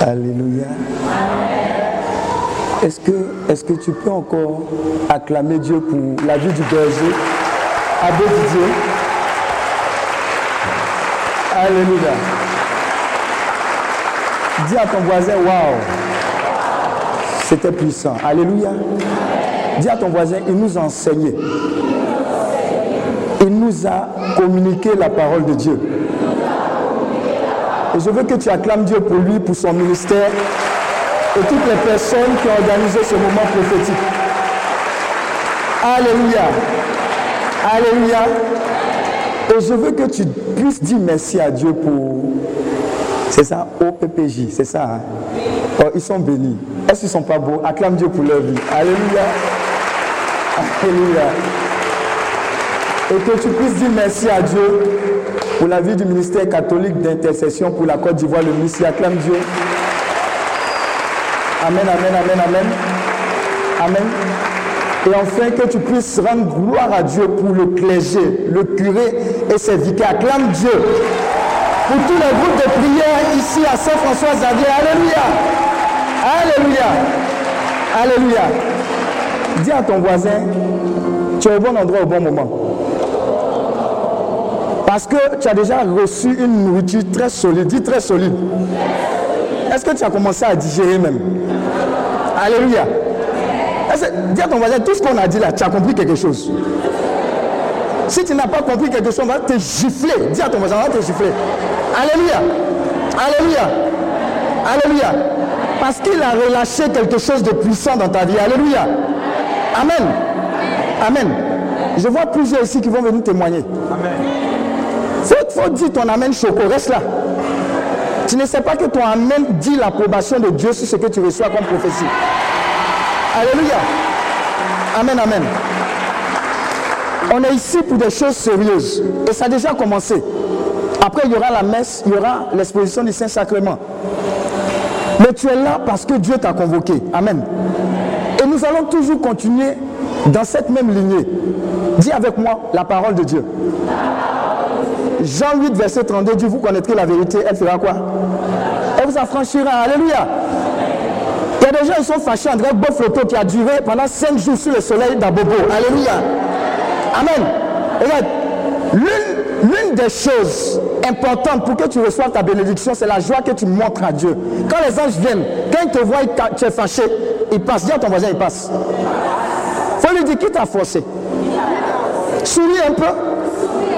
Alléluia. Est-ce que, tu peux encore acclamer Dieu pour la vie du berger? Abbé Dieu Alléluia. Dis à ton voisin, waouh, c'était puissant. Alléluia. Dis à ton voisin, il nous a enseigné. Il nous a communiqué la parole de Dieu. Je veux que tu acclames Dieu pour lui, pour son ministère et toutes les personnes qui ont organisé ce moment prophétique. Alléluia. Alléluia. Et je veux que tu puisses dire merci à Dieu pour... C'est ça, OPPJ, c'est ça. Hein? Oh, ils sont bénis. Est-ce qu'ils ne sont pas beaux? Acclame Dieu pour leur vie. Alléluia. Alléluia. Et que tu puisses dire merci à Dieu pour la vie du ministère catholique d'intercession pour la Côte d'Ivoire, le Messie. Acclame Dieu. Amen, amen, amen, amen. Amen. Et enfin, que tu puisses rendre gloire à Dieu pour le clergé, le curé et ses vicaires. Acclame Dieu pour tous les groupes de prière ici à Saint-François Xavier. Alléluia. Alléluia. Alléluia. Dis à ton voisin, tu es au bon endroit au bon moment. Parce que tu as déjà reçu une nourriture très solide. Dis très solide. Est-ce que tu as commencé à digérer même? Alléluia. Dis à ton voisin, tout ce qu'on a dit là, tu as compris quelque chose? Si tu n'as pas compris quelque chose, on va te gifler. Dis à ton voisin, on va te gifler. Alléluia. Alléluia. Alléluia. Parce qu'il a relâché quelque chose de puissant dans ta vie. Alléluia. Amen. Amen. Je vois plusieurs ici qui vont venir témoigner. Amen. Faut, dire ton Amen choco. Reste là. Tu ne sais pas que ton Amen dit l'approbation de Dieu sur ce que tu reçois comme prophétie. Alléluia. Amen, amen. On est ici pour des choses sérieuses. Et ça a déjà commencé. Après, il y aura la messe, il y aura l'exposition du Saint-Sacrement. Mais tu es là parce que Dieu t'a convoqué. Amen. Et nous allons toujours continuer dans cette même lignée. Dis avec moi la parole de Dieu. Jean 8, verset 32 dit, vous connaîtrez la vérité, elle fera quoi? Elle vous affranchira. Alléluia. Il y a des gens qui sont fâchés. André Bofloto qui a duré pendant 5 jours sous le soleil d'Abobo. Alléluia. Amen. Regarde, l'une des choses importantes pour que tu reçoives ta bénédiction, c'est la joie que tu montres à Dieu. Quand les anges viennent, quand ils te voient, tu es fâché, ils passent. Dis à ton voisin, il faut lui dire qui t'a forcé? Souris un peu.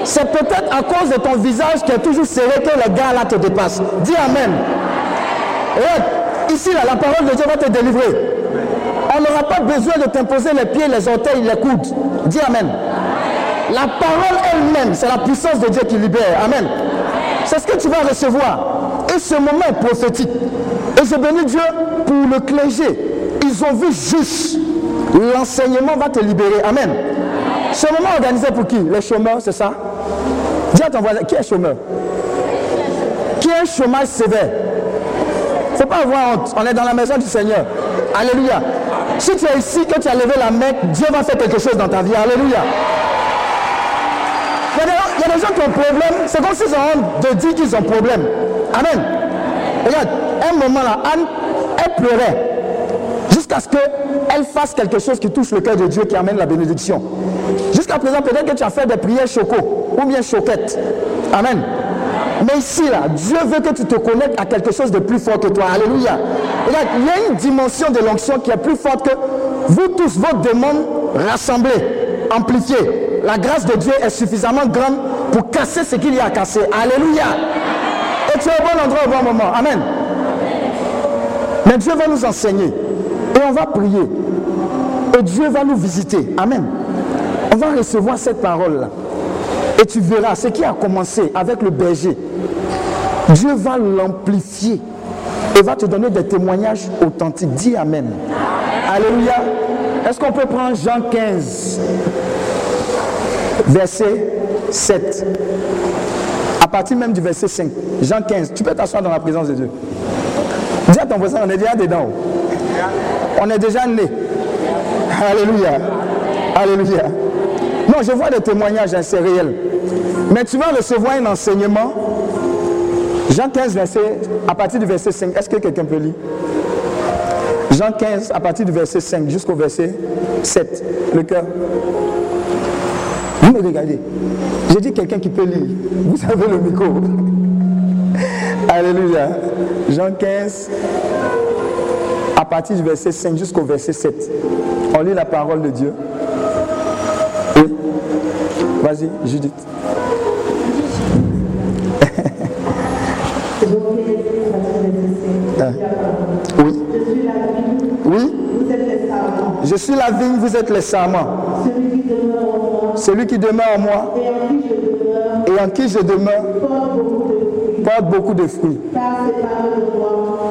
C'est peut-être à cause de ton visage qui est toujours serré que les gars là te dépassent. Dis Amen. Ici là, la parole de Dieu va te délivrer. On n'aura pas besoin de t'imposer les pieds, les orteils, les coudes. Dis Amen. La parole elle-même, c'est la puissance de Dieu qui libère. Amen. C'est ce que tu vas recevoir. Et ce moment est prophétique. Et je bénis Dieu pour le clergé. Ils ont vu juste. L'enseignement va te libérer. Amen. Ce moment organisé pour qui? Les chômeurs, c'est ça? Dis à ton voisin, qui est chômeur? Qui est chômage sévère? Faut pas avoir honte. On est dans la maison du Seigneur. Alléluia. Si tu es ici, que tu as levé la main, Dieu va faire quelque chose dans ta vie. Alléluia. Il y a des gens qui ont problème. C'est comme s'ils ont de dire qu'ils ont problème. Amen. Regarde, un moment là, Anne, elle pleurait jusqu'à ce qu'elle fasse quelque chose qui touche le cœur de Dieu, qui amène la bénédiction. Jusqu'à présent, peut-être que tu as fait des prières choco ou bien choquettes. Amen. Mais ici, là, Dieu veut que tu te connectes à quelque chose de plus fort que toi. Alléluia. Il y a une dimension de l'onction qui est plus forte que vous tous, vos démons rassemblés, amplifiés. La grâce de Dieu est suffisamment grande pour casser ce qu'il y a à casser. Alléluia. Et tu es au bon endroit au bon moment. Amen. Mais Dieu va nous enseigner. Et on va prier. Et Dieu va nous visiter. Amen. On va recevoir cette parole-là. Et tu verras ce qui a commencé avec le berger. Dieu va l'amplifier et va te donner des témoignages authentiques. Dis Amen. Alléluia. Est-ce qu'on peut prendre Jean 15, verset 7 À partir même du verset 5. Jean 15. Tu peux t'asseoir dans la présence de Dieu. Dis à ton voisin, on est déjà dedans. On est déjà né. Alléluia. Alléluia. Je vois des témoignages, hein, c'est réel. Mais tu vas recevoir un enseignement Jean 15, verset, à partir du verset 5, est-ce que quelqu'un peut lire? Jean 15, à partir du verset 5 jusqu'au verset 7, le cœur. Vous me regardez. J'ai dit quelqu'un qui peut lire. Vous avez le micro. Alléluia. Jean 15, à partir du verset 5 jusqu'au verset 7. On lit la parole de Dieu. Oui. Vas-y, Judith. Oui. Oui. Je suis la vigne, vous êtes les sarments. Celui qui demeure en moi et en qui je demeure porte beaucoup de fruits.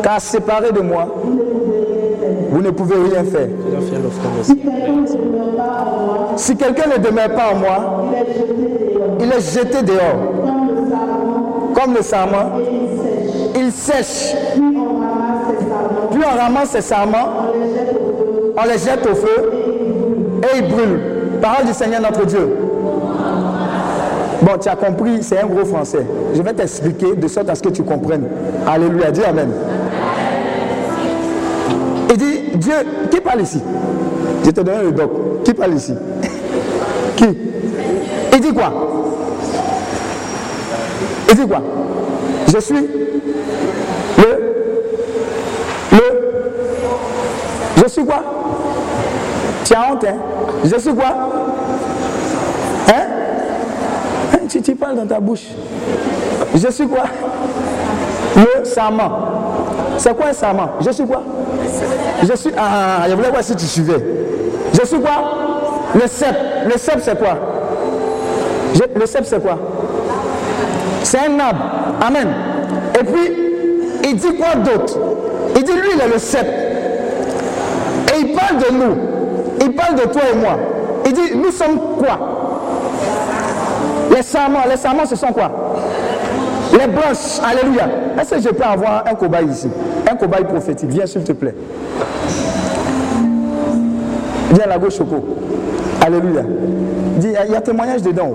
Car séparé de moi, vous ne pouvez rien faire. Si quelqu'un ne demeure pas en moi, il est jeté dehors. Comme le sarment, il sèche. Puis on ramasse ses sarments, on les jette au feu et ils brûlent. Parole du Seigneur notre Dieu. Bon, tu as compris, c'est un gros français. Je vais t'expliquer de sorte à ce que tu comprennes. Alléluia, dis Amen. Qui parle ici? Je te donne le doc. Qui parle ici? Qui? Il dit quoi? Il dit quoi? Je suis le le Je suis quoi? Tu as honte, hein? Je suis quoi? Hein tu, tu parles dans ta bouche. Je suis quoi? Le serment. C'est quoi un serment? Je suis quoi? Je suis. Ah, je voulais voir si tu suivais. Je suis quoi? Le cep. Le cep, c'est quoi? Le cep, c'est quoi? C'est un arbre. Amen. Et puis, il dit quoi d'autre? Il dit, lui, il est le cep. Et il parle de nous. Il parle de toi et moi. Il dit, nous sommes quoi? Les serments. Les serments, ce sont quoi? Les branches. Alléluia. Est-ce que je peux avoir un cobaye ici? Un cobaye prophétique. Viens, s'il te plaît. Viens à la gauche, Choco. Alléluia. Il y a- témoignage dedans.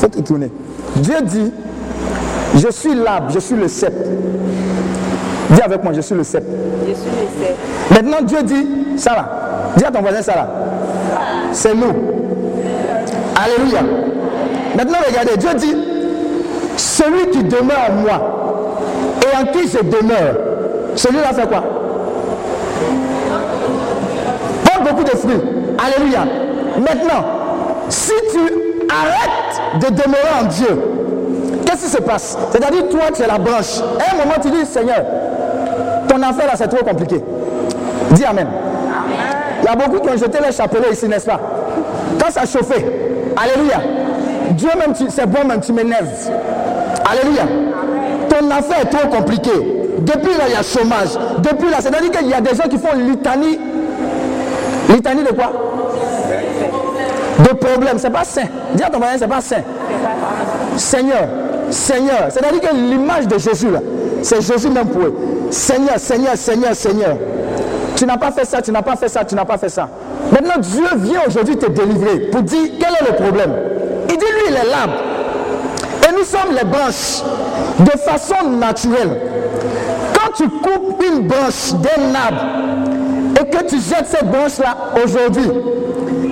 Te tourner. Dieu dit, je suis l'arbre, je suis le cep. Dis avec moi, je suis le cep. Je suis le seul. Maintenant, Dieu dit, ça là. Dis à ton voisin, ça là. C'est nous. Alléluia. Maintenant, regardez, Dieu dit, celui qui demeure en moi et en qui je demeure, celui-là fait quoi? Porte beaucoup de fruits. Alléluia. Maintenant, si tu arrêtes de demeurer en Dieu, qu'est-ce qui se passe? C'est-à-dire, toi, tu es la branche. À un moment, tu dis, Seigneur, ton affaire là, c'est trop compliqué. Dis Amen. Il y a beaucoup qui ont jeté les chapelets ici, n'est-ce pas? Quand ça chauffait, Alléluia. Dieu même, c'est bon même, tu m'énerves. Alléluia. Ton affaire est trop compliquée. Depuis là, il y a chômage. Depuis là, c'est-à-dire qu'il y a des gens qui font litanie. Litanie de quoi? De problèmes. C'est pas sain. Dis à ton voisin, c'est pas sain. Seigneur, Seigneur. C'est-à-dire que l'image de Jésus, là, c'est Jésus même pour eux. Seigneur, Seigneur, Seigneur, Seigneur. Tu n'as pas fait ça, tu n'as pas fait ça, tu n'as pas fait ça. Maintenant, Dieu vient aujourd'hui te délivrer pour dire quel est le problème. Il dit, lui, il est l'arbre. Nous sommes les branches de façon naturelle. Quand tu coupes une branche d'un arbre et que tu jettes cette branche-là aujourd'hui,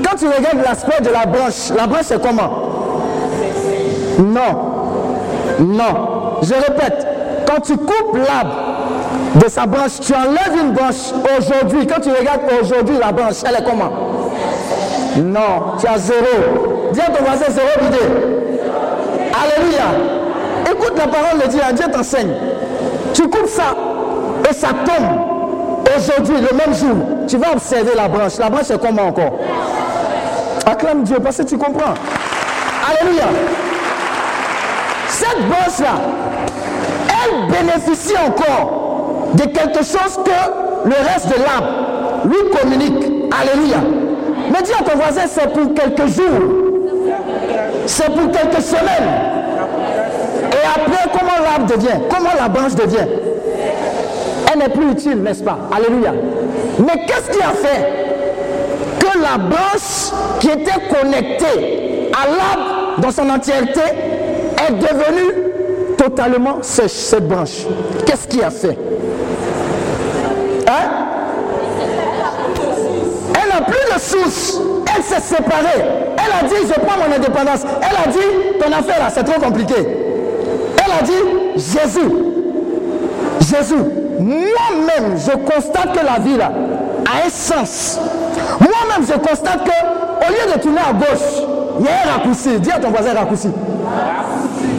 quand tu regardes l'aspect de la branche, la branche c'est comment? Non. Non. Je répète, quand tu coupes l'arbre de sa branche, tu enlèves une branche aujourd'hui. Quand tu regardes aujourd'hui la branche, elle est comment? Non, tu as zéro. Dis à ton voisin zéro idée. Alléluia. Écoute la parole de Dieu, Dieu t'enseigne. Tu coupes ça et ça tombe. Aujourd'hui, le même jour, tu vas observer la branche. La branche est comment encore Acclame Dieu parce que tu comprends. Alléluia. Cette branche-là, elle bénéficie encore de quelque chose que le reste de l'arbre lui communique. Alléluia. Mais dis à ton voisin, c'est pour quelques jours. C'est pour quelques semaines. Et après, comment l'arbre devient? Comment la branche devient? Elle n'est plus utile, n'est-ce pas? Alléluia. Mais qu'est-ce qui a fait que la branche qui était connectée à l'arbre dans son entièreté est devenue totalement sèche cette branche? Qu'est-ce qui a fait? Hein? Elle n'a plus de source. S'est séparée. Elle a dit, je prends mon indépendance. Elle a dit, ton affaire là, c'est trop compliqué. Elle a dit, Jésus. Jésus. Moi-même, je constate que la vie là a un sens. Moi-même, je constate que au lieu de tourner à gauche, il y a un raccourci. Dis à ton voisin raccourci.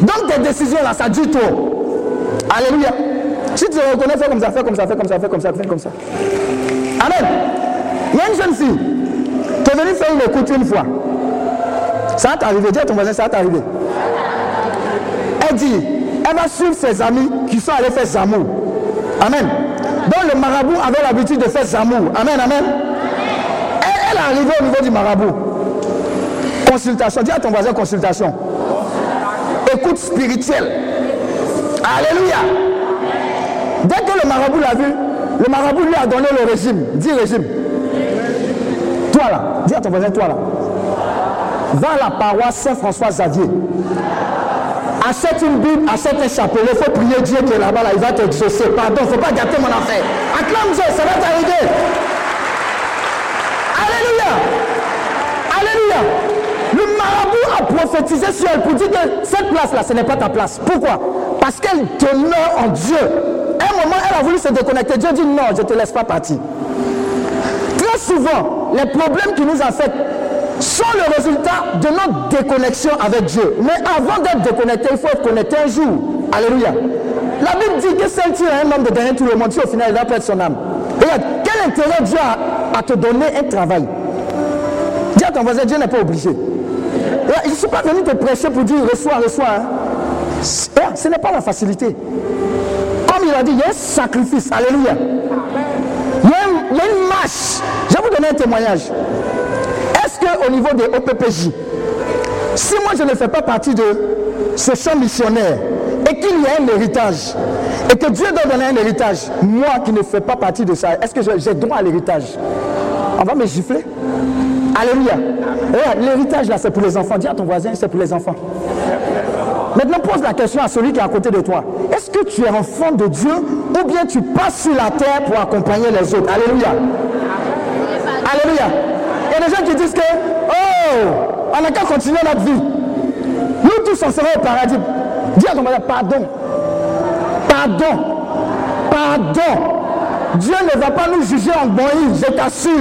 Donc tes décisions là, ça dit trop. Alléluia. Si tu te reconnais, fais comme ça, fais comme ça, fais comme ça, fais comme ça, fais comme ça. Amen. Il y a une jeune fille qui est venue faire une écoute une fois. Ça va t'arriver, dis à ton voisin, ça va t'arriver. Elle dit, elle va suivre ses amis qui sont allés faire Zamour. Amen. Donc le marabout avait l'habitude de faire Zamour. Amen, amen. Elle, elle est arrivée au niveau du marabout. Consultation, dis à ton voisin consultation. Écoute spirituelle. Alléluia. Dès que le marabout l'a vu, le marabout lui a donné le régime. Dis régime. Dis à toi là. Va à la paroisse Saint-François Xavier. Achète une Bible, achète un chapelet. Il faut prier Dieu qui est là-bas, là, il va t'exaucer. Pardon, il ne faut pas gâter mon affaire. Acclame Dieu, ça va t'arriver. Alléluia. Alléluia. Le marabout a prophétisé sur elle pour dire que cette place-là, ce n'est pas ta place. Pourquoi? Parce qu'elle demeure en Dieu. un moment, elle a voulu se déconnecter. Dieu dit non, je ne te laisse pas partir. Très souvent, les problèmes qui nous affectent sont le résultat de notre déconnexion avec Dieu. Mais avant d'être déconnecté, il faut être connecté un jour. Alléluia. La Bible dit que celle qui a un homme de dernier tout le monde, si au final il va perdre son âme. Regarde, quel intérêt Dieu a à te donner un travail? Dis à ton voisin, Dieu n'est pas obligé. Je ne suis pas venu te prêcher pour dire reçois, reçois. Hein. Ce n'est pas la facilité. Comme il a dit, il y a un sacrifice. Alléluia. Il y a une marche. Donner un témoignage au niveau des OPPJ, si moi je ne fais pas partie de ce champ missionnaire et qu'il y a un héritage, et que Dieu doit donner un héritage, moi qui ne fais pas partie de ça, est-ce que j'ai droit à l'héritage? On va me gifler Alléluia. L'héritage là, c'est pour les enfants. Dis à ton voisin, c'est pour les enfants. Maintenant, pose la question à celui qui est à côté de toi. Est-ce que tu es enfant de Dieu ou bien tu passes sur la terre pour accompagner les autres? Alléluia. Alléluia. Il y a des gens qui disent que, oh, on n'a qu'à continuer notre vie. Nous tous, on sera au paradis. Dis à ton voisin, pardon. Pardon. Pardon. Dieu ne va pas nous juger en bonne, je t'assure.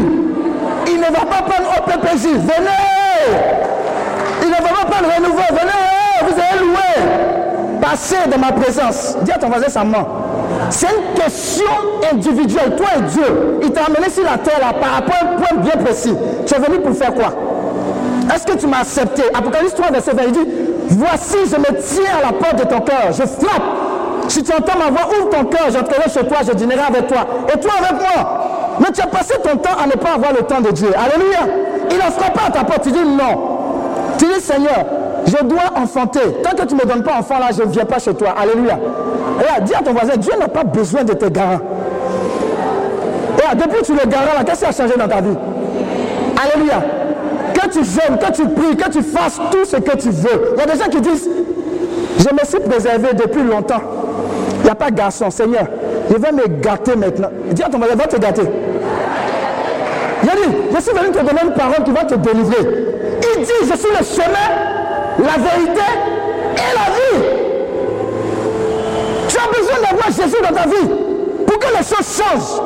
Il ne va pas prendre au PPJ. Venez. Il ne va pas prendre renouveau. Venez, vous allez louer. Passez de ma présence. Dis à ton voisin, ça ment. C'est une question individuelle. Toi et Dieu, il t'a amené sur la terre par rapport à un point bien précis. Tu es venu pour faire quoi? Est-ce que tu m'as accepté? Apocalypse 3, verset 20, il dit Voici, je me tiens à la porte de ton cœur, je frappe. Si tu entends ma voix, ouvre ton cœur, j'entrerai chez toi, je dînerai avec toi. Et toi avec moi. Mais tu as passé ton temps à ne pas avoir le temps de Dieu. Alléluia. Il frappe pas à ta porte. Tu dis non. Tu dis Seigneur, je dois enfanter. Tant que tu ne me donnes pas enfant là, je ne viens pas chez toi. Alléluia. Regarde, dis à ton voisin, Dieu n'a pas besoin de tes garants. Regarde, depuis que tu le garant là, qu'est-ce qui a changé dans ta vie? Alléluia. Que tu jeûnes, que tu pries, que tu fasses tout ce que tu veux. Il y a des gens qui disent, je me suis préservé depuis longtemps. Il n'y a pas de garçon, Seigneur. Je vais me gâter maintenant. Dis à ton voisin, va te gâter. Il a dit, je suis venu te donner une parole qui va te délivrer. Il dit, je suis le chemin, la vérité et la vie. Tu as besoin d'avoir Jésus dans ta vie pour que les choses changent.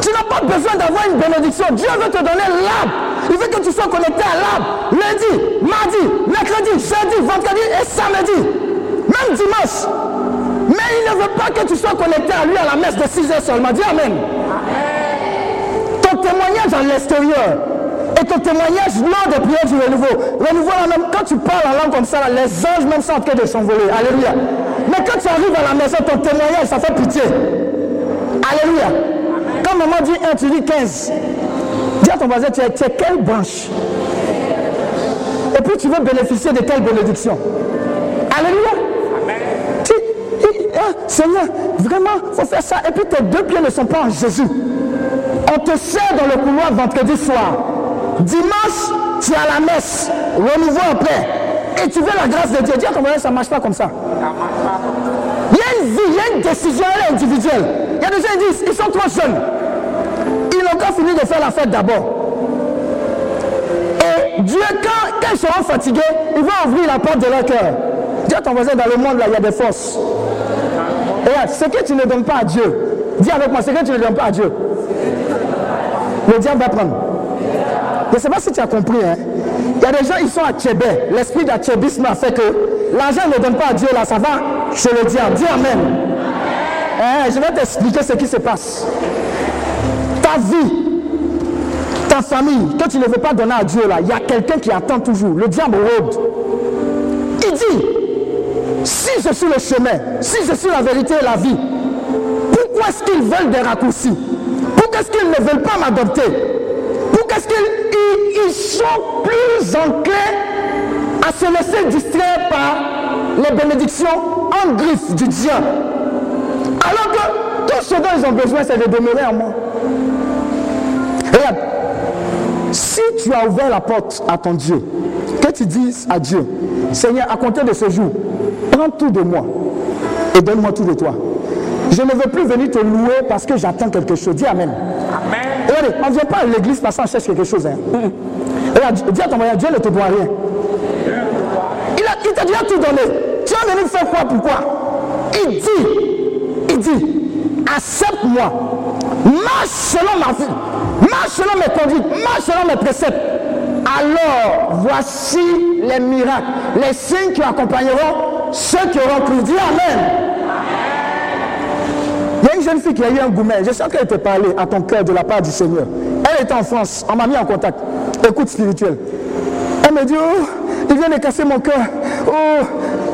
Tu n'as pas besoin d'avoir une bénédiction. Dieu veut te donner l'arbre. Il veut que tu sois connecté à l'arbre. Lundi, mardi, mercredi, jeudi, vendredi et samedi. Même dimanche. Mais il ne veut pas que tu sois connecté à lui à la messe de 6 heures seulement. Dis Amen. Ton témoignage à l'extérieur et ton témoignage lors des prières du renouveau. Renouveau, même, quand tu parles en langue comme ça, les anges même sont en train de s'envoler. Alléluia. Mais quand tu arrives à la maison, ton témoignage, ça fait pitié. Alléluia. Quand maman dit 1, tu dis 15. Dis à ton voisin, tu es, quelle branche? Et puis tu veux bénéficier de quelle bénédiction? Alléluia. Tu, ah, Seigneur, vraiment, il faut faire ça. Et puis tes deux pieds ne sont pas en Jésus. On te sert dans le couloir vendredi soir. Dimanche, tu à la messe, renouveau en paix. et tu veux la grâce de Dieu. Dis à ton voisin, ça ne marche pas comme ça. Il y a une vie, il y a une décision individuelle. Il y a des gens qui disent, ils sont trop jeunes. Ils n'ont pas fini de faire la fête d'abord. Et Dieu, quand, quand ils seront fatigués, il va ouvrir la porte de leur cœur. Dis à ton voisin, dans le monde, là, il y a des forces. Et ce que tu ne donnes pas à Dieu, dis avec moi, ce que tu ne donnes pas à Dieu, le diable va prendre. Ne sais pas si tu as compris. Hein. Il y a des gens, ils sont à. L'esprit d'achébisme a fait que l'argent ne donne pas à Dieu, là, ça va chez le diable. Dis Amen. Hein, je vais t'expliquer ce qui se passe. Ta vie, ta famille, que tu ne veux pas donner à Dieu, là, il y a quelqu'un qui attend toujours. Le diable rôde. Il dit, si je suis le chemin, si je suis la vérité et la vie, pourquoi est-ce qu'ils veulent des raccourcis? Pourquoi est-ce qu'ils ne veulent pas m'adopter? Est-ce qu'ils sont plus enclins à se laisser distraire par les bénédictions en griffe du diable Alors que tout ce dont ils ont besoin, c'est de demeurer en moi. Regarde, si tu as ouvert la porte à ton Dieu, que tu dises à Dieu, Seigneur, à compter de ce jour, prends tout de moi et donne-moi tout de toi. Je ne veux plus venir te louer parce que j'attends quelque chose. Dis Amen. On ne vient pas à l'église parce qu'on cherche quelque chose. Hein. Dieu ne te doit rien. Il t'a déjà tout donné. Tu vas venir faire quoi Pourquoi Il dit, il dit, accepte-moi. Marche selon ma vie. Marche selon mes conduites. Marche selon mes préceptes. Alors, voici les miracles, les signes qui accompagneront ceux qui auront cru. Dis Amen. Jeune fille qui a eu un gourmet. Je sens qu'elle te parlait à ton cœur de la part du Seigneur. Elle était en France. On m'a mis en contact. Écoute spirituel. Elle me dit, oh, il vient de casser mon cœur. Oh.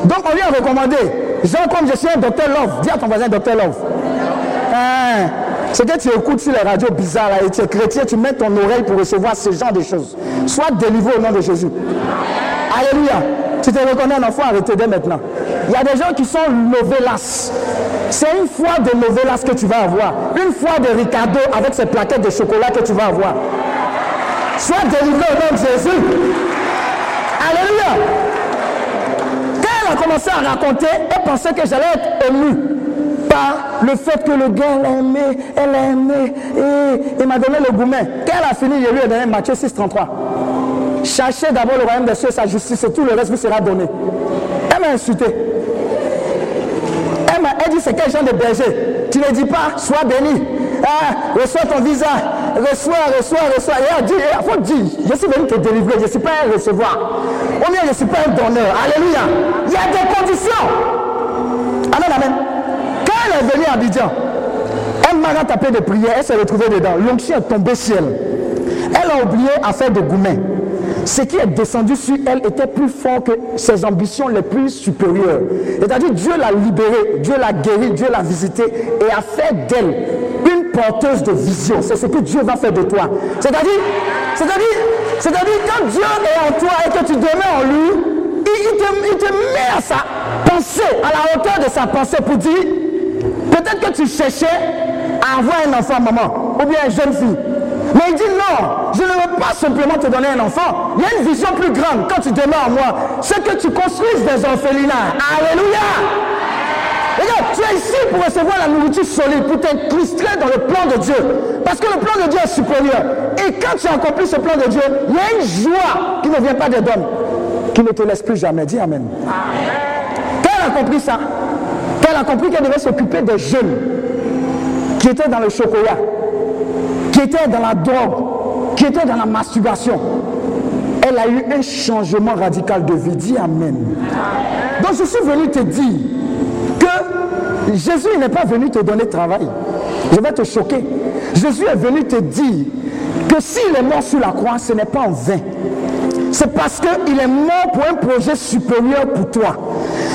Donc on lui a recommandé. Genre comme je suis un docteur Love. Dis à ton voisin docteur Love. Hein? C'est que tu écoutes sur les radios bizarres et tu es chrétien, tu mets ton oreille pour recevoir ce genre de choses. Sois délivré au nom de Jésus. Alléluia. Tu te reconnais un enfant, arrêtez dès maintenant. Il y a des gens qui sont novelas. C'est une foi de novelas que tu vas avoir. Une foi de Ricardo avec ses plaquettes de chocolat que tu vas avoir. Sois délivré au nom de Jésus. Alléluia. Quand elle a commencé à raconter, elle pensait que j'allais être ému par le fait que le gars l'a aimé, elle l'a aimé, et il m'a donné le gourmet. Quand elle a fini, je lui ai donné Matthieu 6, 33. Cherchez d'abord le royaume des cieux, sa justice, et tout le reste vous sera donné. Elle m'a insulté. Dit c'est quel genre de berger? Tu ne dis pas, sois béni. Ah, reçois ton visa. Reçois, reçois, reçois. Et elle dit, il faut dire, je suis venu te délivrer, je ne suis pas un recevoir. Ou bien je ne suis pas un donneur. Alléluia. Il y a des conditions. Amen, amen. Quand elle est venue à Abidjan, elle m'a tapé de prière, elle s'est retrouvée dedans. L'onction est tombée sur elle. Elle a oublié à faire des gourmets ce qui est descendu sur elle était plus fort que ses ambitions les plus supérieures. C'est-à-dire Dieu l'a libérée, Dieu l'a guérie, Dieu l'a visitée et a fait d'elle une porteuse de vision. C'est ce que Dieu va faire de toi. C'est-à-dire, c'est-à-dire, c'est-à-dire quand Dieu est en toi et que tu demeures en lui, il, te, il te met à sa pensée, à la hauteur de sa pensée pour dire, peut-être que tu cherchais à avoir un enfant, maman, ou bien une jeune fille. Mais il dit non, je ne veux pas simplement te donner un enfant. Il y a une vision plus grande quand tu demeures en moi. C'est que tu construises des orphelinats. Alléluia. Regarde, tu es ici pour recevoir la nourriture solide, pour t'incruster dans le plan de Dieu. Parce que le plan de Dieu est supérieur. Et quand tu as accompli ce plan de Dieu, il y a une joie qui ne vient pas des hommes, qui ne te laisse plus jamais. Dis Amen. Quand elle a compris ça, quand elle a compris qu'elle devait s'occuper des jeunes qui étaient dans le chocolat, qui était dans la drogue, qui était dans la masturbation, elle a eu un changement radical de vie. Dis Amen. Donc je suis venu te dire que Jésus n'est pas venu te donner travail. Je vais te choquer. Jésus est venu te dire que s'il est mort sur la croix, ce n'est pas en vain. C'est parce qu'il est mort pour un projet supérieur pour toi.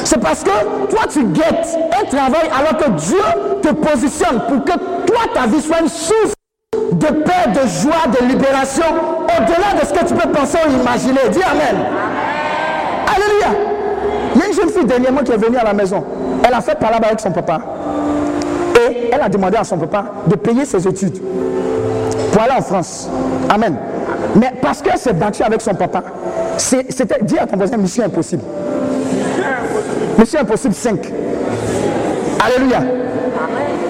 C'est parce que toi, tu guettes un travail alors que Dieu te positionne pour que toi, ta vie soit une source de paix, de joie, de libération, au-delà de ce que tu peux penser ou imaginer. Dis Amen. Alléluia. Il y a une jeune fille dernièrement qui est venue à la maison. Elle a fait parler avec son papa. Et elle a demandé à son papa de payer ses études pour aller en France. Amen. Mais parce qu'elle s'est battue avec son papa, c'était, dit à ton voisin, mission impossible. Mission impossible 5. Alléluia.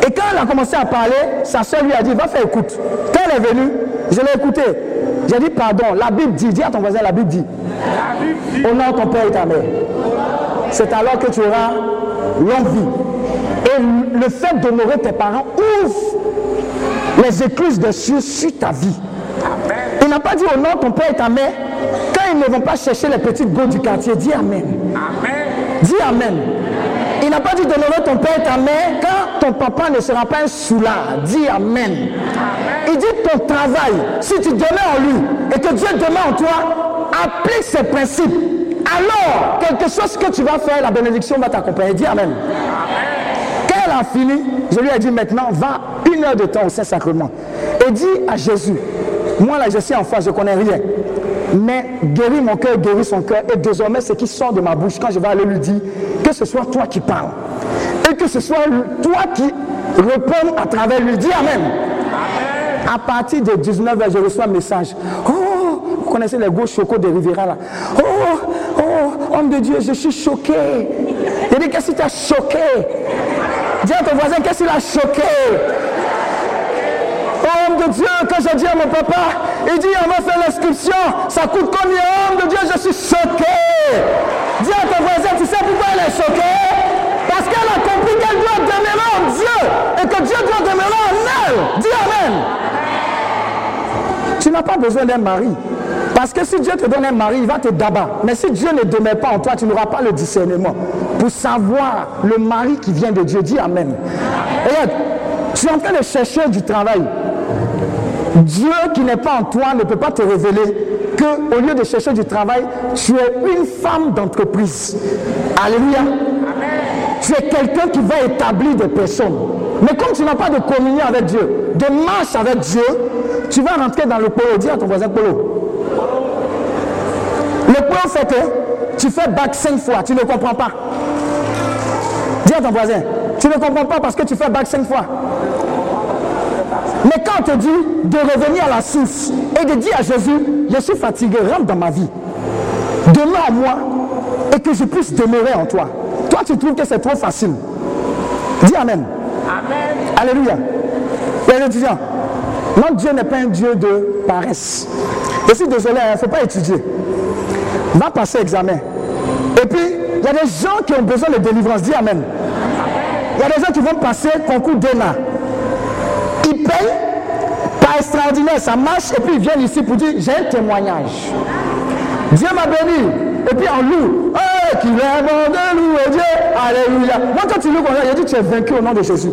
Et quand elle a commencé à parler, sa soeur lui a dit, va faire écoute. Quand elle est venue, je l'ai écouté. J'ai dit, pardon, la Bible dit, dis à ton voisin, la Bible dit, honore ton père et ta mère. C'est alors que tu auras longue vie. Et le fait d'honorer tes parents ouvre les écluses de cieux sur ta vie. Il n'a pas dit honore ton père et ta mère quand ils ne vont pas chercher les petites go du quartier. Dis Amen. Amen. Dis Amen. Il n'a pas dit d'honorer ton père et ta mère quand ton papa ne sera pas un soulard. Dis Amen. Il dit ton travail, si tu demeures en lui et que Dieu demeure en toi, applique ses principes. Alors, quelque chose que tu vas faire, la bénédiction va t'accompagner. Dis Amen. Quand elle a fini, je lui ai dit maintenant, va une heure de temps au Saint-Sacrement. Et dis à Jésus, moi là je suis en face, je ne connais rien. Mais guéris mon cœur, guéris son cœur. Et désormais, ce qui sort de ma bouche, quand je vais aller lui dire, que ce soit toi qui parles. Et que ce soit toi qui réponds à travers lui. Dis Amen. À partir de 19h, je reçois un message. Oh, vous connaissez les gros chocos de Riviera là. Oh, oh, homme de Dieu, je suis choqué. Il dit, qu'est-ce qui t'a choqué? Dis à ton voisin, qu'est-ce qui l'a choqué? Homme de Dieu, quand j'ai dit à mon papa, il dit, on va faire l'inscription, ça coûte combien, homme de Dieu, je suis choqué. Dis à ton voisin, tu sais pourquoi elle est choquée? Parce qu'elle a compris qu'elle doit demeurer en Dieu et que Dieu doit demeurer en elle. Dis Amen. Tu n'as pas besoin d'un mari. Parce que si Dieu te donne un mari, il va te d'abattre. Mais si Dieu ne demeure pas en toi, tu n'auras pas le discernement pour savoir le mari qui vient de Dieu. Dis Amen. Tu es en train de chercher du travail. Dieu qui n'est pas en toi ne peut pas te révéler que au lieu de chercher du travail, tu es une femme d'entreprise. Alléluia. Tu es quelqu'un qui va établir des personnes. Mais comme tu n'as pas de communion avec Dieu, de marche avec Dieu, tu vas rentrer dans le polo. Dis à ton voisin polo. Le polo fait que tu fais bac cinq fois, tu ne comprends pas. Dis à ton voisin, tu ne comprends pas parce que tu fais bac cinq fois. Mais quand on te dit de revenir à la source et de dire à Jésus, je suis fatigué, rentre dans ma vie. Demeure en moi et que je puisse demeurer en toi. Toi, tu trouves que c'est trop facile. Dis Amen. Amen. Alléluia. Les étudiants, notre Dieu n'est pas un Dieu de paresse. Je suis désolé, il hein, ne faut pas étudier. Va passer examen. Et puis, il y a des gens qui ont besoin de délivrance. Dis Amen. Il y a des gens qui vont passer concours d'ENA ils payent, pas extraordinaire, ça marche, et puis ils viennent ici pour dire j'ai un témoignage. Dieu m'a béni, et puis en loue, oh, qu'il est bon de louer Dieu, alléluia. Moi quand tu loues comme ça, il dit tu es vaincu au nom de Jésus.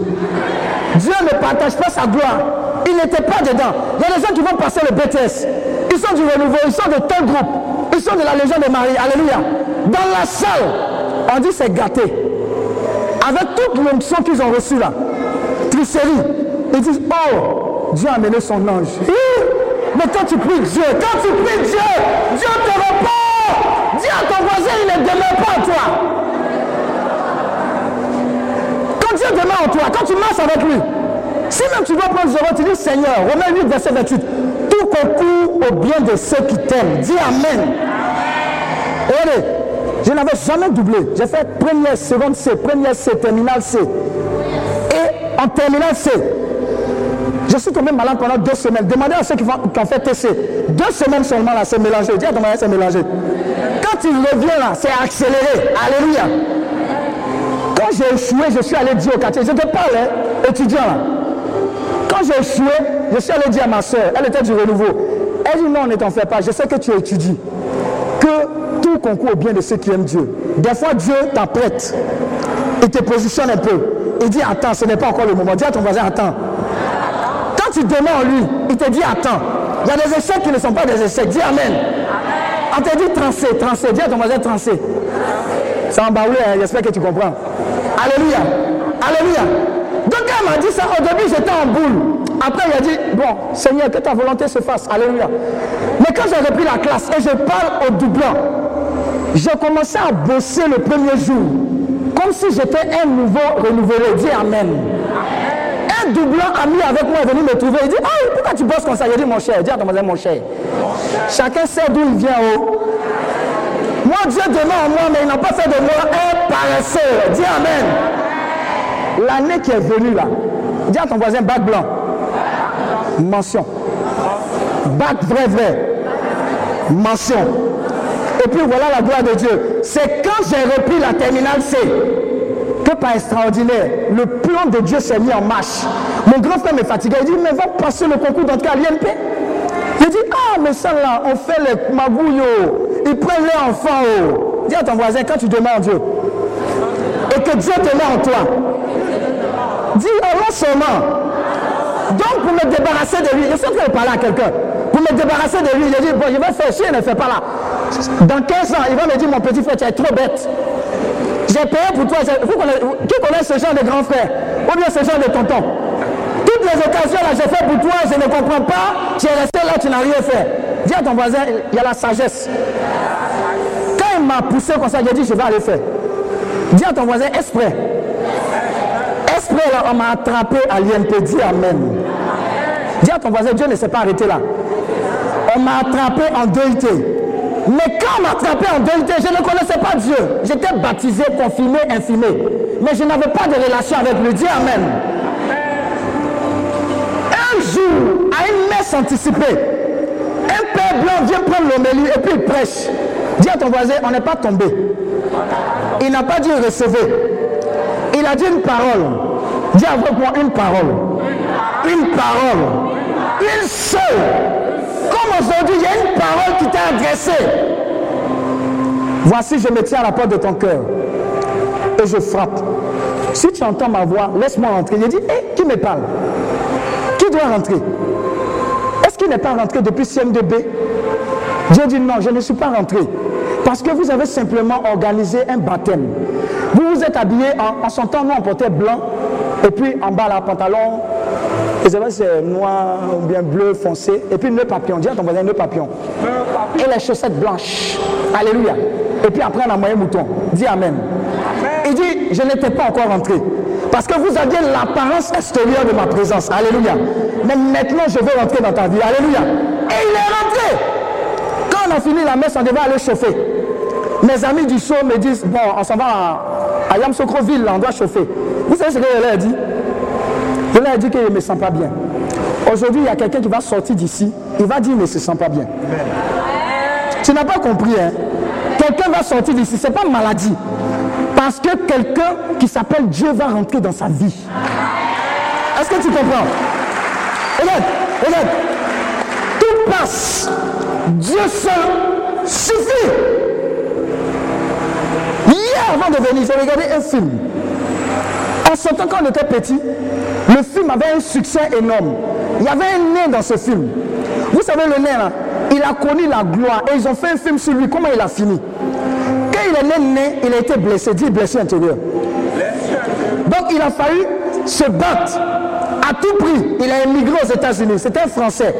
Dieu ne partage pas sa gloire, il n'était pas dedans. Il y a des gens qui vont passer le BTS, ils sont du renouveau, ils sont de tel groupe, ils sont de la Légion de Marie, alléluia. Dans la salle, on dit c'est gâté. Avec toute l'onction qu'ils ont reçue là, tricherie, ils disent, oh, Dieu a amené son ange. Mais quand tu pries Dieu, quand tu pries Dieu, Dieu te répond. Dis à ton voisin, il ne demeure pas en toi. Quand Dieu demeure en toi, quand tu marches avec lui, si même tu dois prendre zéro, tu dis Seigneur, Romains 8, verset 28, tout concourt au bien de ceux qui t'aiment. Dis Amen. Regardez, je n'avais jamais doublé. J'ai fait première, seconde C, première C, terminale C. Et en terminale C, je suis tombé malade pendant deux semaines. Demandez à ceux qui, ont fait TC. Deux semaines seulement là, c'est mélangé. Dis à ton c'est mélangé. Quand il revient là, c'est accéléré. Alléluia. Quand j'ai échoué, je suis allé dire au quartier. Je te parle, hein, étudiant là. Quand j'ai échoué, je suis allé dire à ma soeur, elle était du renouveau. Elle dit non, ne t'en fais pas, je sais que tu étudies. Que tout concourt au bien de ceux qui aiment Dieu. Des fois, Dieu t'apprête. Il te positionne un peu. Il dit attends, ce n'est pas encore le moment. Dis à ton voisin, attends tu demeures en lui, il te dit attends. Il y a des échecs qui ne sont pas des échecs. Dis Amen. On te dit transer, transer. Dis à ton voisin transer. C'est en baoulé, hein, j'espère que tu comprends. Alléluia. Alléluia. Donc elle m'a dit ça, au début j'étais en boule. Après il a dit, bon, Seigneur, que ta volonté se fasse. Alléluia. Mais quand j'ai repris la classe et je parle au doublant, j'ai commencé à bosser le premier jour. Comme si j'étais un nouveau renouvelé. Dis Amen un doublant ami avec moi est venu me trouver. Il dit, ah, pourquoi tu bosses comme ça? Il dit, mon cher, dis à ton voisin, mon cher. Chacun sait d'où il vient. Oh. Moi, Dieu demeure en moi, mais il n'a pas fait de moi un paresseux. Dis Amen. L'année qui est venue là, dis à ton voisin bac blanc. Mention. Bac vrai, vrai. Mention. Et puis voilà la gloire de Dieu. C'est quand j'ai repris la terminale C par extraordinaire, le plan de Dieu s'est mis en marche. Mon grand frère m'est fatigué. Il dit, mais va passer le concours d'entrée à l'INP. Il dit, ah, mais ça là, on fait les magouilles, ils prennent les enfants. Oh. Dis à ton voisin, quand tu demandes Dieu, et que Dieu te met en toi, dis, oh seulement. Donc, pour me débarrasser de lui, je suis en train parler à quelqu'un. Pour me débarrasser de lui, il dit, bon, je vais faire chier, ne fais pas là. Dans 15 ans, il va me dire, mon petit frère, tu es trop bête. J'ai payé pour toi. qui connaît ce genre de grand frère Ou bien ce genre de tonton? Toutes les occasions là, j'ai fait pour toi, je ne comprends pas. Tu es resté là, tu n'as rien fait. Dis à ton voisin, il y a la sagesse. Quand il m'a poussé comme ça, j'ai dit, je vais aller faire. Dis à ton voisin, esprit. Esprit, là, on m'a attrapé à l'INP. Dis Amen. Dis à ton voisin, Dieu ne s'est pas arrêté là. On m'a attrapé en DIT. Mais quand on m'a attrapé en DLT, je ne connaissais pas Dieu. J'étais baptisé, confirmé, infirmé. Mais je n'avais pas de relation avec lui. Dis Amen. Un jour, à une messe anticipée, un père blanc vient prendre l'homélie et puis il prêche. Dis à ton voisin, on n'est pas tombé. Il n'a pas dit recevez. Il a dit une parole. Dis avec moi une parole. Une parole. Une seule aujourd'hui, il y a une parole qui t'a adressée. Voici, je me tiens à la porte de ton cœur et je frappe. Si tu entends ma voix, laisse-moi rentrer. Il dit, hé, qui me parle? Qui doit rentrer? Est-ce qu'il n'est pas rentré depuis CM2B Dieu dit, non, je ne suis pas rentré. Parce que vous avez simplement organisé un baptême. Vous vous êtes habillé en, en son temps, nous blanc, et puis en bas, là, pantalon, je sais pas si c'est noir ou bien bleu foncé. Et puis le papillon. Dis à ton voisin le papillon. Et les chaussettes blanches. Alléluia. Et puis après, on a moyen mouton. Dis Amen. Il dit, je n'étais pas encore rentré. Parce que vous aviez l'apparence extérieure de ma présence. Alléluia. Mais maintenant, je veux rentrer dans ta vie. Alléluia. Et il est rentré. Quand on a fini la messe, on devait aller chauffer. Mes amis du show me disent, bon, on s'en va à, à Yamsokroville, on doit chauffer. Vous savez ce que je leur ai dit? Leur ai dit qu'il ne me sent pas bien. Aujourd'hui, il y a quelqu'un qui va sortir d'ici, il va dire qu'il ne se sent pas bien. Tu n'as pas compris, hein? Quelqu'un va sortir d'ici, ce n'est pas maladie. Parce que quelqu'un qui s'appelle Dieu va rentrer dans sa vie. Est-ce que tu comprends? Regarde, regarde. Tout passe. Dieu seul suffit. Hier, avant de venir, j'ai regardé un film. En temps, quand on était petit, le film avait un succès énorme. Il y avait un nain dans ce film. Vous savez, le nain, là, il a connu la gloire et ils ont fait un film sur lui. Comment il a fini? Quand il est né, il a été blessé, dit blessé intérieur. Donc il a fallu se battre à tout prix. Il a émigré aux États-Unis. C'était un Français.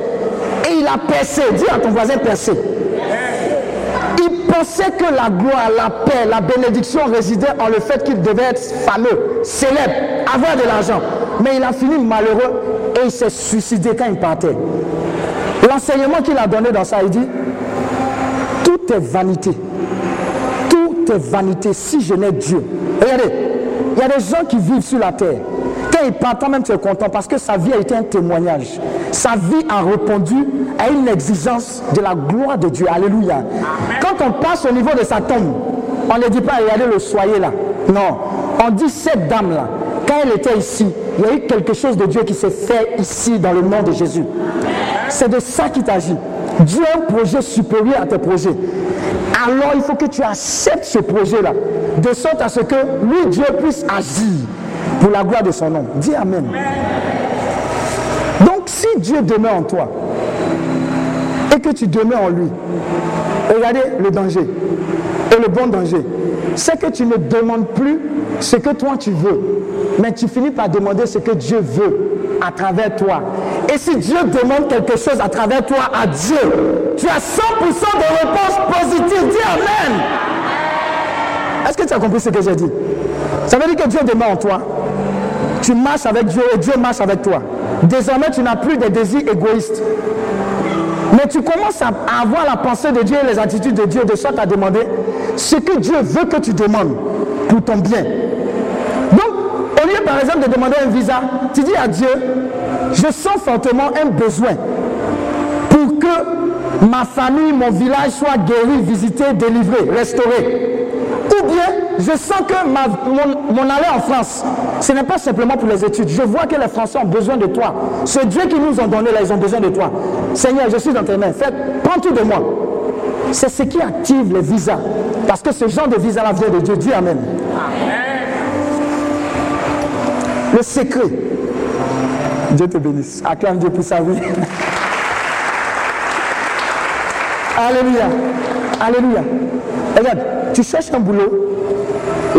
Et il a percé. Dis à ton voisin percé pensait que la gloire, la paix, la bénédiction résidait en le fait qu'il devait être fameux, célèbre, avoir de l'argent. Mais il a fini malheureux et il s'est suicidé quand il partait. L'enseignement qu'il a donné dans ça, il dit, tout est vanité. Tout est vanité si je n'ai Dieu. Regardez, il y a des gens qui vivent sur la terre. Quand ils partent, même tu es content parce que sa vie a été un témoignage. Sa vie a répondu à une exigence de la gloire de Dieu. Alléluia. Quand on passe au niveau de sa tombe, on ne dit pas regardez le soyer là. Non. On dit cette dame-là, quand elle était ici, il y a eu quelque chose de Dieu qui s'est fait ici dans le nom de Jésus. C'est de ça qu'il t'agit. Dieu a un projet supérieur à tes projets. Alors il faut que tu acceptes ce projet-là, de sorte à ce que lui, Dieu, puisse agir pour la gloire de son nom. Dis Amen. Donc si Dieu demeure en toi et que tu demeures en lui, regardez le danger et le bon danger. C'est que tu ne demandes plus ce que toi tu veux, mais tu finis par demander ce que Dieu veut à travers toi. Et si Dieu demande quelque chose à travers toi à Dieu, tu as 100% de réponses positives. Dis Amen. Est-ce que tu as compris ce que j'ai dit? Ça veut dire que Dieu demeure en toi. Tu marches avec Dieu et Dieu marche avec toi. Désormais, tu n'as plus de désirs égoïstes. Mais tu commences à avoir la pensée de Dieu et les attitudes de Dieu de sorte à demander ce que Dieu veut que tu demandes pour ton bien. Donc, au lieu par exemple de demander un visa, tu dis à Dieu, je sens fortement un besoin pour que ma famille, mon village soit guéri, visité, délivré, restauré. Ou bien, je sens que mon, aller en France, ce n'est pas simplement pour les études. Je vois que les Français ont besoin de toi. Ce Dieu qui nous a donné là, ils ont besoin de toi. Seigneur, je suis dans tes mains. Faites, prends tout de moi. C'est ce qui active les visas. Parce que ce genre de visa-là vient de Dieu. Dis Amen. Le secret. Dieu te bénisse. Acclame Dieu pour sa vie. Alléluia. Alléluia. Regarde, tu cherches un boulot,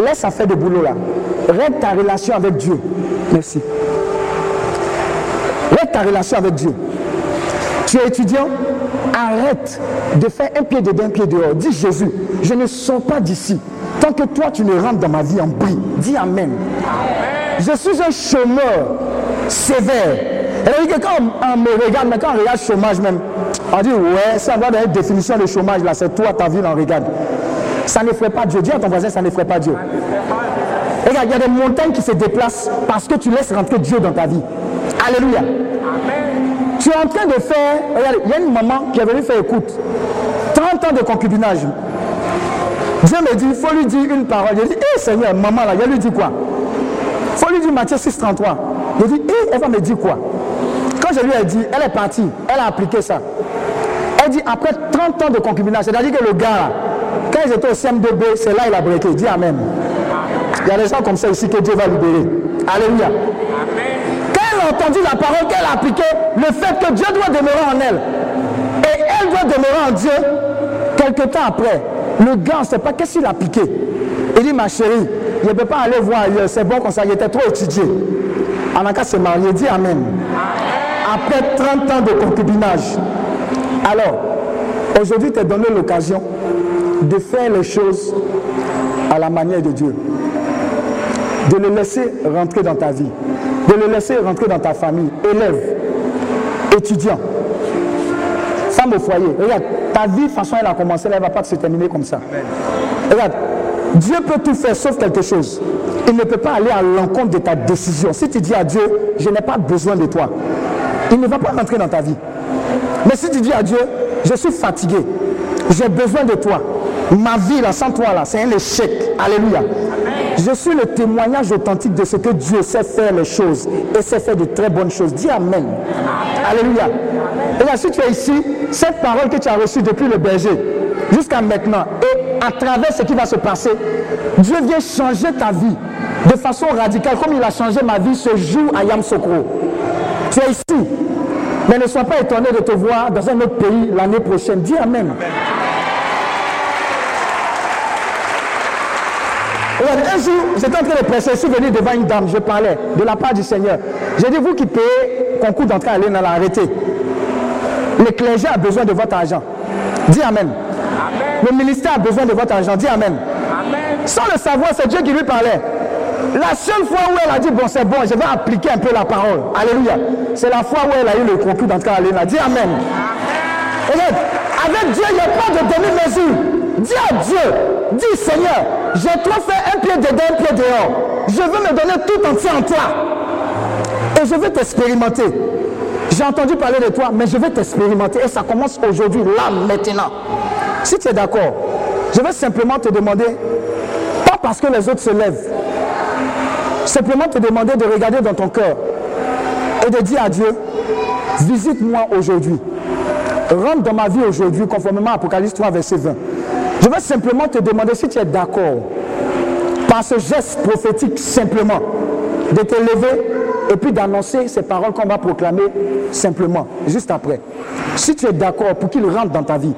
laisse à faire de boulot là. Règle ta relation avec Dieu. Merci. Règle ta relation avec Dieu. Tu es étudiant, arrête de faire un pied dedans, un pied dehors. Dis Jésus, je ne sors pas d'ici. Tant que toi, tu ne rentres dans ma vie en bris. Dis Amen. Je suis un chômeur sévère. Elle dit que quand on, me regarde, mais quand on regarde chômage même, on dit ouais, ça va dans une définition de chômage là, c'est toi, ta vie, on regarde. Ça ne ferait pas Dieu. Dis à ton voisin, ça ne ferait pas Dieu. Regarde, il y a des montagnes qui se déplacent parce que tu laisses rentrer Dieu dans ta vie. Alléluia. En train de faire. Il y a une maman qui est venue faire écoute. 30 ans de concubinage. Dieu me dit, il faut lui dire une parole. Je dis, hé Seigneur, maman là, il lui dit quoi? Il faut lui dire Matthieu 6, 33. Je dis, hé, elle va me dire quoi? Quand je lui ai dit, elle est partie, elle a appliqué ça. Elle dit, après 30 ans de concubinage, c'est-à-dire que le gars, quand ils étaient au CM2B, c'est là qu'il a breaké. Dis Amen. Il y a des gens comme ça ici que Dieu va libérer. Alléluia. A entendu la parole qu'elle a appliquée, le fait que Dieu doit demeurer en elle, et elle doit demeurer en Dieu, quelque temps après, le gars, on ne sait pas qu'est-ce qu'il a appliqué. Il dit, ma chérie, il ne peut pas aller voir ailleurs, c'est bon comme ça, il était trop étudié. En a qu'à se marier, dis Amen. Après 30 ans de concubinage. Alors, aujourd'hui, tu as donné l'occasion de faire les choses à la manière de Dieu. De le laisser rentrer dans ta vie. De le laisser rentrer dans ta famille. Élève, étudiant, femme au foyer. Regarde, ta vie, façon, elle a commencé, elle ne va pas se terminer comme ça. Regarde, Dieu peut tout faire sauf quelque chose. Il ne peut pas aller à l'encontre de ta décision. Si tu dis à Dieu, je n'ai pas besoin de toi, il ne va pas rentrer dans ta vie. Mais si tu dis à Dieu, je suis fatigué, j'ai besoin de toi, Ma vie, là, sans toi, là, c'est un échec. Alléluia. Je suis le témoignage authentique de ce que Dieu sait faire les choses et sait faire de très bonnes choses. Dis Amen. Alléluia. Et là, si tu es ici, cette parole que tu as reçue depuis le berger jusqu'à maintenant, et à travers ce qui va se passer, Dieu vient changer ta vie de façon radicale, comme il a changé ma vie ce jour à Yamsokro. Tu es ici, mais ne sois pas étonné de te voir dans un autre pays l'année prochaine. Dis Amen. Un jour, j'étais en train de prêcher, je suis venu devant une dame, je parlais de la part du Seigneur. J'ai dit, vous qui payez concours d'entrée à l'ENA, arrêtez. Le clergé a besoin de votre argent. Dis Amen. Le ministère a besoin de votre argent. Dis Amen. Sans le savoir, c'est Dieu qui lui parlait. La seule fois où elle a dit, bon, c'est bon, je vais appliquer un peu la parole. Alléluia. C'est la fois où elle a eu le concours d'entrée à l'ENA. Dis Amen. Regarde, avec Dieu, il n'y a pas de demi-mesure. Dis à Dieu, dis Seigneur, j'ai trop fait un pied dedans, un pied dehors. Je veux me donner tout entier en toi. Et je veux t'expérimenter. J'ai entendu parler de toi, mais je veux t'expérimenter. Et ça commence aujourd'hui, là, maintenant. Si tu es d'accord, je vais simplement te demander, pas parce que les autres se lèvent, simplement te demander de regarder dans ton cœur et de dire à Dieu, visite-moi aujourd'hui. Rentre dans ma vie aujourd'hui, conformément à Apocalypse 3, verset 20. Je vais simplement te demander si tu es d'accord par ce geste prophétique simplement de te lever et puis d'annoncer ces paroles qu'on va proclamer simplement, juste après. Si tu es d'accord pour qu'il rentre dans ta vie,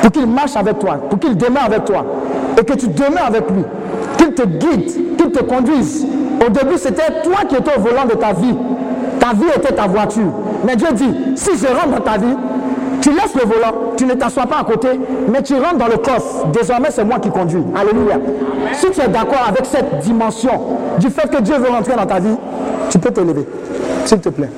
pour qu'il marche avec toi, pour qu'il demeure avec toi, et que tu demeures avec lui, qu'il te guide, qu'il te conduise. Au début, c'était toi qui étais au volant de ta vie. Ta vie était ta voiture. Mais Dieu dit, si je rentre dans ta vie, tu laisses le volant, tu ne t'assois pas à côté, mais tu rentres dans le coffre. Désormais, c'est moi qui conduis. Alléluia. Si tu es d'accord avec cette dimension du fait que Dieu veut rentrer dans ta vie, tu peux te lever. S'il te plaît.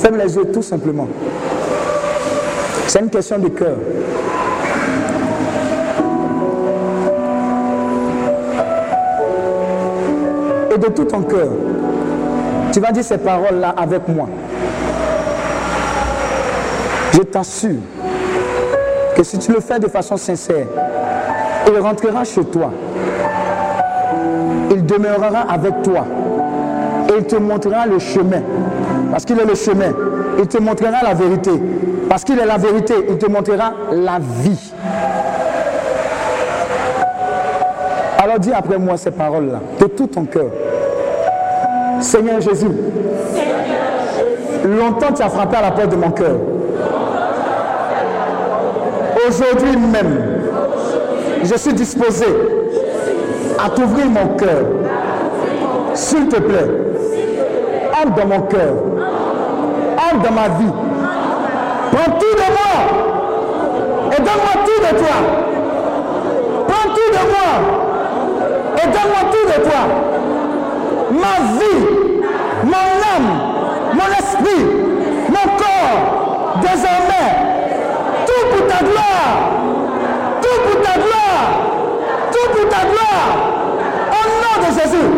Ferme les yeux tout simplement. C'est une question de cœur. De tout ton cœur, tu vas dire ces paroles-là avec moi. Je t'assure que si tu le fais de façon sincère, il rentrera chez toi. Il demeurera avec toi. Et il te montrera le chemin. Parce qu'il est le chemin. Il te montrera la vérité. Parce qu'il est la vérité. Il te montrera la vie. Alors dis après moi ces paroles-là, de tout ton cœur. Seigneur Jésus, longtemps tu as frappé à la porte de mon cœur. Aujourd'hui même, je suis disposé à t'ouvrir mon cœur. S'il te plaît, entre dans mon cœur, entre dans ma vie. Prends tout de moi et donne-moi tout de toi. Prends tout de moi et donne-moi tout de toi. Ma vie, mon âme, mon esprit, mon corps, désormais, tout pour ta gloire. Tout pour ta gloire. Tout pour ta gloire. Au nom de Jésus.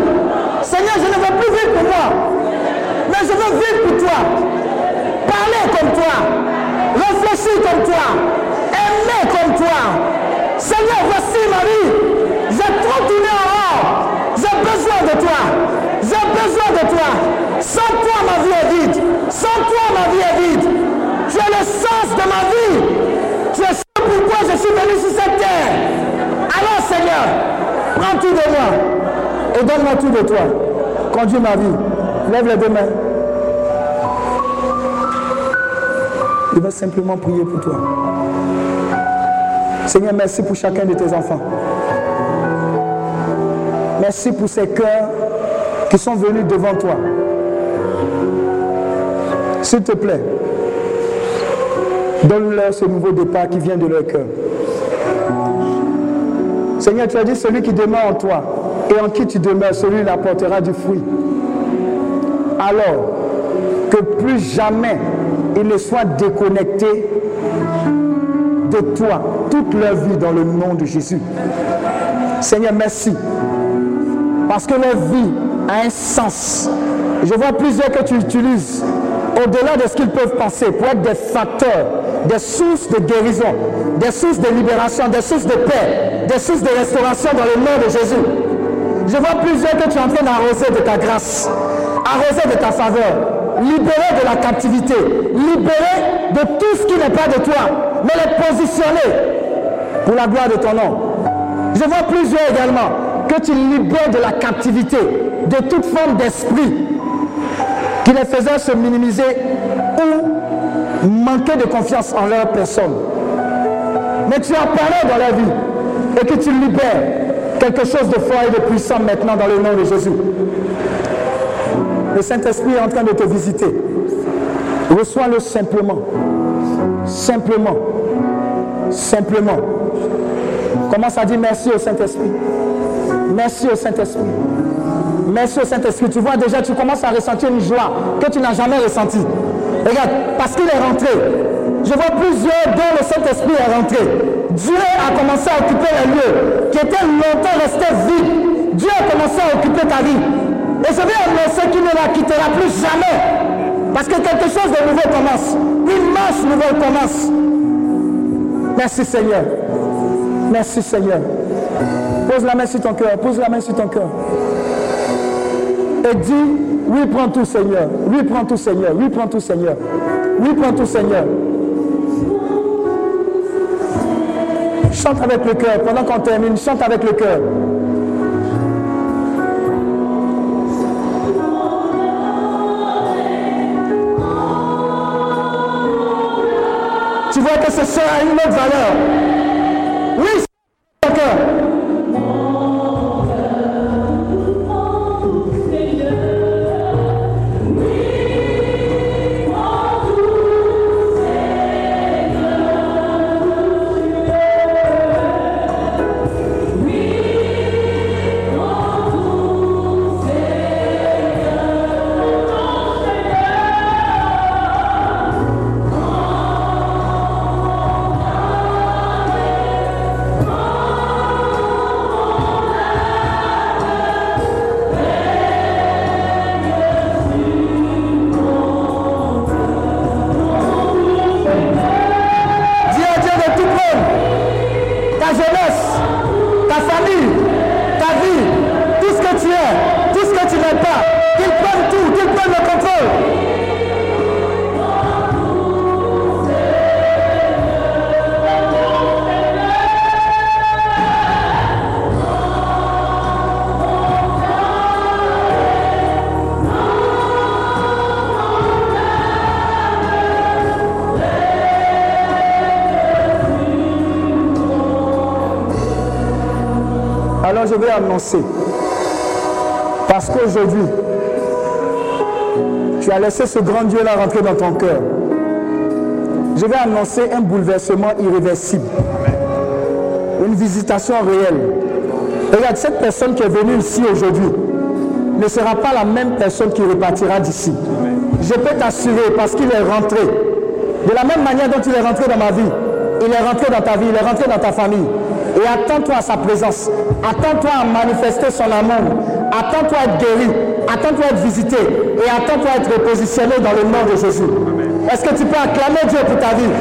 Seigneur, je ne veux plus vivre pour moi. Mais je veux vivre pour toi. Parler comme toi. Réfléchir comme toi. Aimer comme toi. Seigneur, voici ma vie. J'ai trop tourné en rond. J'ai besoin de toi. J'ai besoin de Sans toi, ma vie est vide. Sans toi, ma vie est vide. Tu es le sens de ma vie. Tu es ce pourquoi je suis venu sur cette terre. Alors Seigneur, prends tout de moi et donne-moi tout de toi. Conduis ma vie. Lève les deux mains. Je vais simplement prier pour toi. Seigneur, merci pour chacun de tes enfants. Merci pour ces cœurs qui sont venus devant toi. S'il te plaît, donne-leur ce nouveau départ qui vient de leur cœur. Seigneur, tu as dit, celui qui demeure en toi et en qui tu demeures, celui apportera du fruit. Alors que plus jamais ils ne soient déconnectés de toi toute leur vie dans le nom de Jésus. Seigneur, merci. Parce que leur vie un sens. Je vois plusieurs que tu utilises au-delà de ce qu'ils peuvent penser pour être des facteurs, des sources de guérison, des sources de libération, des sources de paix, des sources de restauration dans le nom de Jésus. Je vois plusieurs que tu es en train d'arroser de ta grâce, arroser de ta faveur, libérer de la captivité, libérer de tout ce qui n'est pas de toi, mais les positionner pour la gloire de ton nom. Je vois plusieurs également que tu libères de la captivité, de toute forme d'esprit qui les faisait se minimiser ou manquer de confiance en leur personne. Mais tu apparais dans la vie et que tu libères quelque chose de fort et de puissant maintenant dans le nom de Jésus. Le Saint-Esprit est en train de te visiter. Reçois-le simplement. Simplement. Simplement. Commence à dire merci au Saint-Esprit? Merci au Saint-Esprit. Merci au Saint-Esprit. Tu vois déjà, tu commences à ressentir une joie que tu n'as jamais ressentie. Regarde, parce qu'il est rentré. Je vois plusieurs dont le Saint-Esprit est rentré. Dieu a commencé à occuper les lieux qui étaient longtemps restés vides. Dieu a commencé à occuper ta vie. Et je vais annoncer qu'il ne la quittera plus jamais. Parce que quelque chose de nouveau commence. Une marche nouvelle commence. Merci Seigneur. Merci Seigneur. Pose la main sur ton cœur. Pose la main sur ton cœur. Et dis, oui, prends tout Seigneur. Oui, prends tout Seigneur. Oui, prends tout Seigneur. Oui, prends tout Seigneur. Chante avec le cœur. Pendant qu'on termine, chante avec le cœur. Tu vois que ce sera une autre valeur. Oui, je vais annoncer, parce qu'aujourd'hui, tu as laissé ce grand Dieu-là rentrer dans ton cœur. Je vais annoncer un bouleversement irréversible, une visitation réelle. Regarde, cette personne qui est venue ici aujourd'hui ne sera pas la même personne qui repartira d'ici. Je peux t'assurer parce qu'il est rentré. De la même manière dont il est rentré dans ma vie, il est rentré dans ta vie, il est rentré dans ta famille. Et attends-toi à sa présence. Attends-toi à manifester son amour. Attends-toi à être guéri. Attends-toi à être visité. Et attends-toi à être repositionné dans le nom de Jésus. Est-ce que tu peux acclamer Dieu pour ta vie?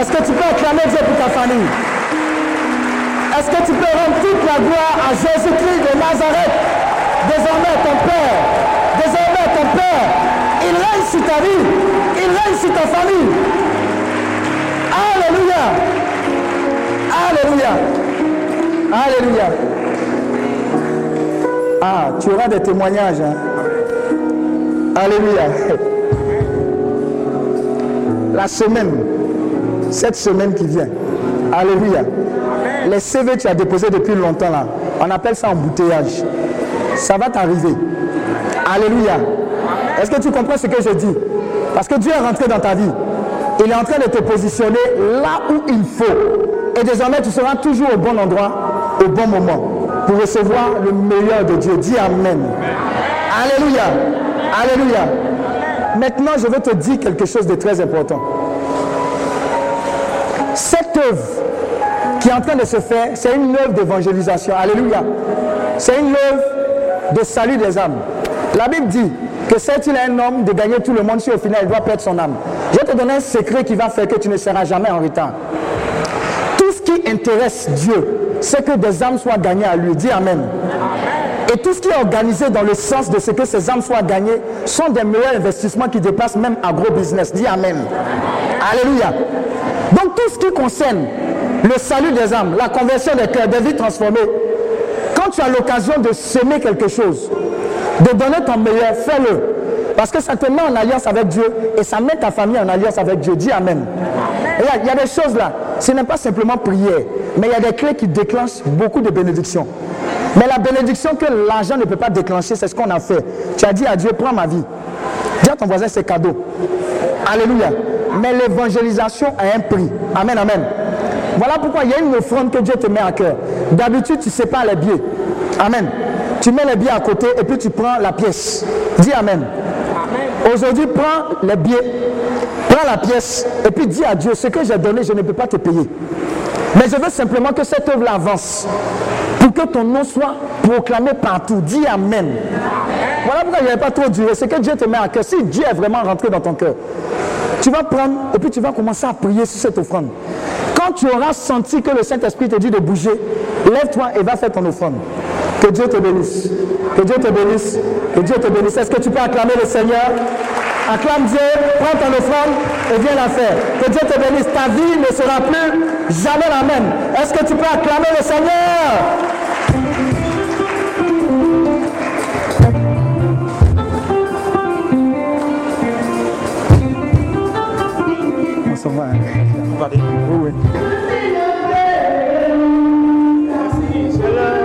Est-ce que tu peux acclamer Dieu pour ta famille? Est-ce que tu peux rendre toute la gloire à Jésus-Christ de Nazareth? Désormais ton Père. Désormais ton Père. Il règne sur ta vie. Il règne sur ta famille. Alléluia. Alléluia. Alléluia. Ah, tu auras des témoignages. Hein? Alléluia. La semaine, cette semaine qui vient. Alléluia. Les CV que tu as déposés depuis longtemps là, on appelle ça embouteillage. Ça va t'arriver. Alléluia. Est-ce que tu comprends ce que je dis? Parce que Dieu est rentré dans ta vie. Il est en train de te positionner là où il faut. Et désormais, tu seras toujours au bon endroit au bon moment pour recevoir le meilleur de Dieu. Dis Amen. Alléluia. Alléluia. Maintenant, je vais te dire quelque chose de très important. Cette œuvre qui est en train de se faire, c'est une œuvre d'évangélisation. Alléluia. C'est une œuvre de salut des âmes. La Bible dit que c'est il un homme de gagner tout le monde si au final il doit perdre son âme? Je te donner un secret qui va faire que tu ne seras jamais en retard. Intéresse Dieu, c'est que des âmes soient gagnées à lui. Dis Amen. Et tout ce qui est organisé dans le sens de ce que ces âmes soient gagnées sont des meilleurs investissements qui dépassent même agro-business. Dis Amen. Alléluia. Donc tout ce qui concerne le salut des âmes, la conversion des cœurs, des vies transformées, quand tu as l'occasion de semer quelque chose, de donner ton meilleur, fais-le. Parce que ça te met en alliance avec Dieu et ça met ta famille en alliance avec Dieu. Dis Amen. il y a des choses là. Ce n'est pas simplement prière. Mais il y a des clés qui déclenchent beaucoup de bénédictions. Mais la bénédiction que l'argent ne peut pas déclencher, c'est ce qu'on a fait. Tu as dit à Dieu, prends ma vie. Dis à ton voisin, c'est cadeau. Alléluia. Mais l'évangélisation a un prix. Amen, amen. Voilà pourquoi il y a une offrande que Dieu te met à cœur. D'habitude, tu sépares les billets. Amen. Tu mets les billets à côté et puis tu prends la pièce. Dis Amen. Aujourd'hui, prends les billets, prends la pièce et puis dis à Dieu, ce que j'ai donné, je ne peux pas te payer. Mais je veux simplement que cette œuvre avance pour que ton nom soit proclamé partout. Dis Amen. Voilà pourquoi il n'y avait pas trop duré. C'est que Dieu te met à cœur. Si Dieu est vraiment rentré dans ton cœur, tu vas prendre et puis tu vas commencer à prier sur cette offrande. Quand tu auras senti que le Saint-Esprit te dit de bouger, lève-toi et va faire ton offrande. Que Dieu te bénisse. Que Dieu te bénisse. Que Dieu te bénisse. Est-ce que tu peux acclamer le Seigneur? Acclame Dieu, prends ton offrande et viens la faire. Que Dieu te bénisse. Ta vie ne sera plus jamais la même. Est-ce que tu peux acclamer le Seigneur? On s'en va. Hein. Oui, oui.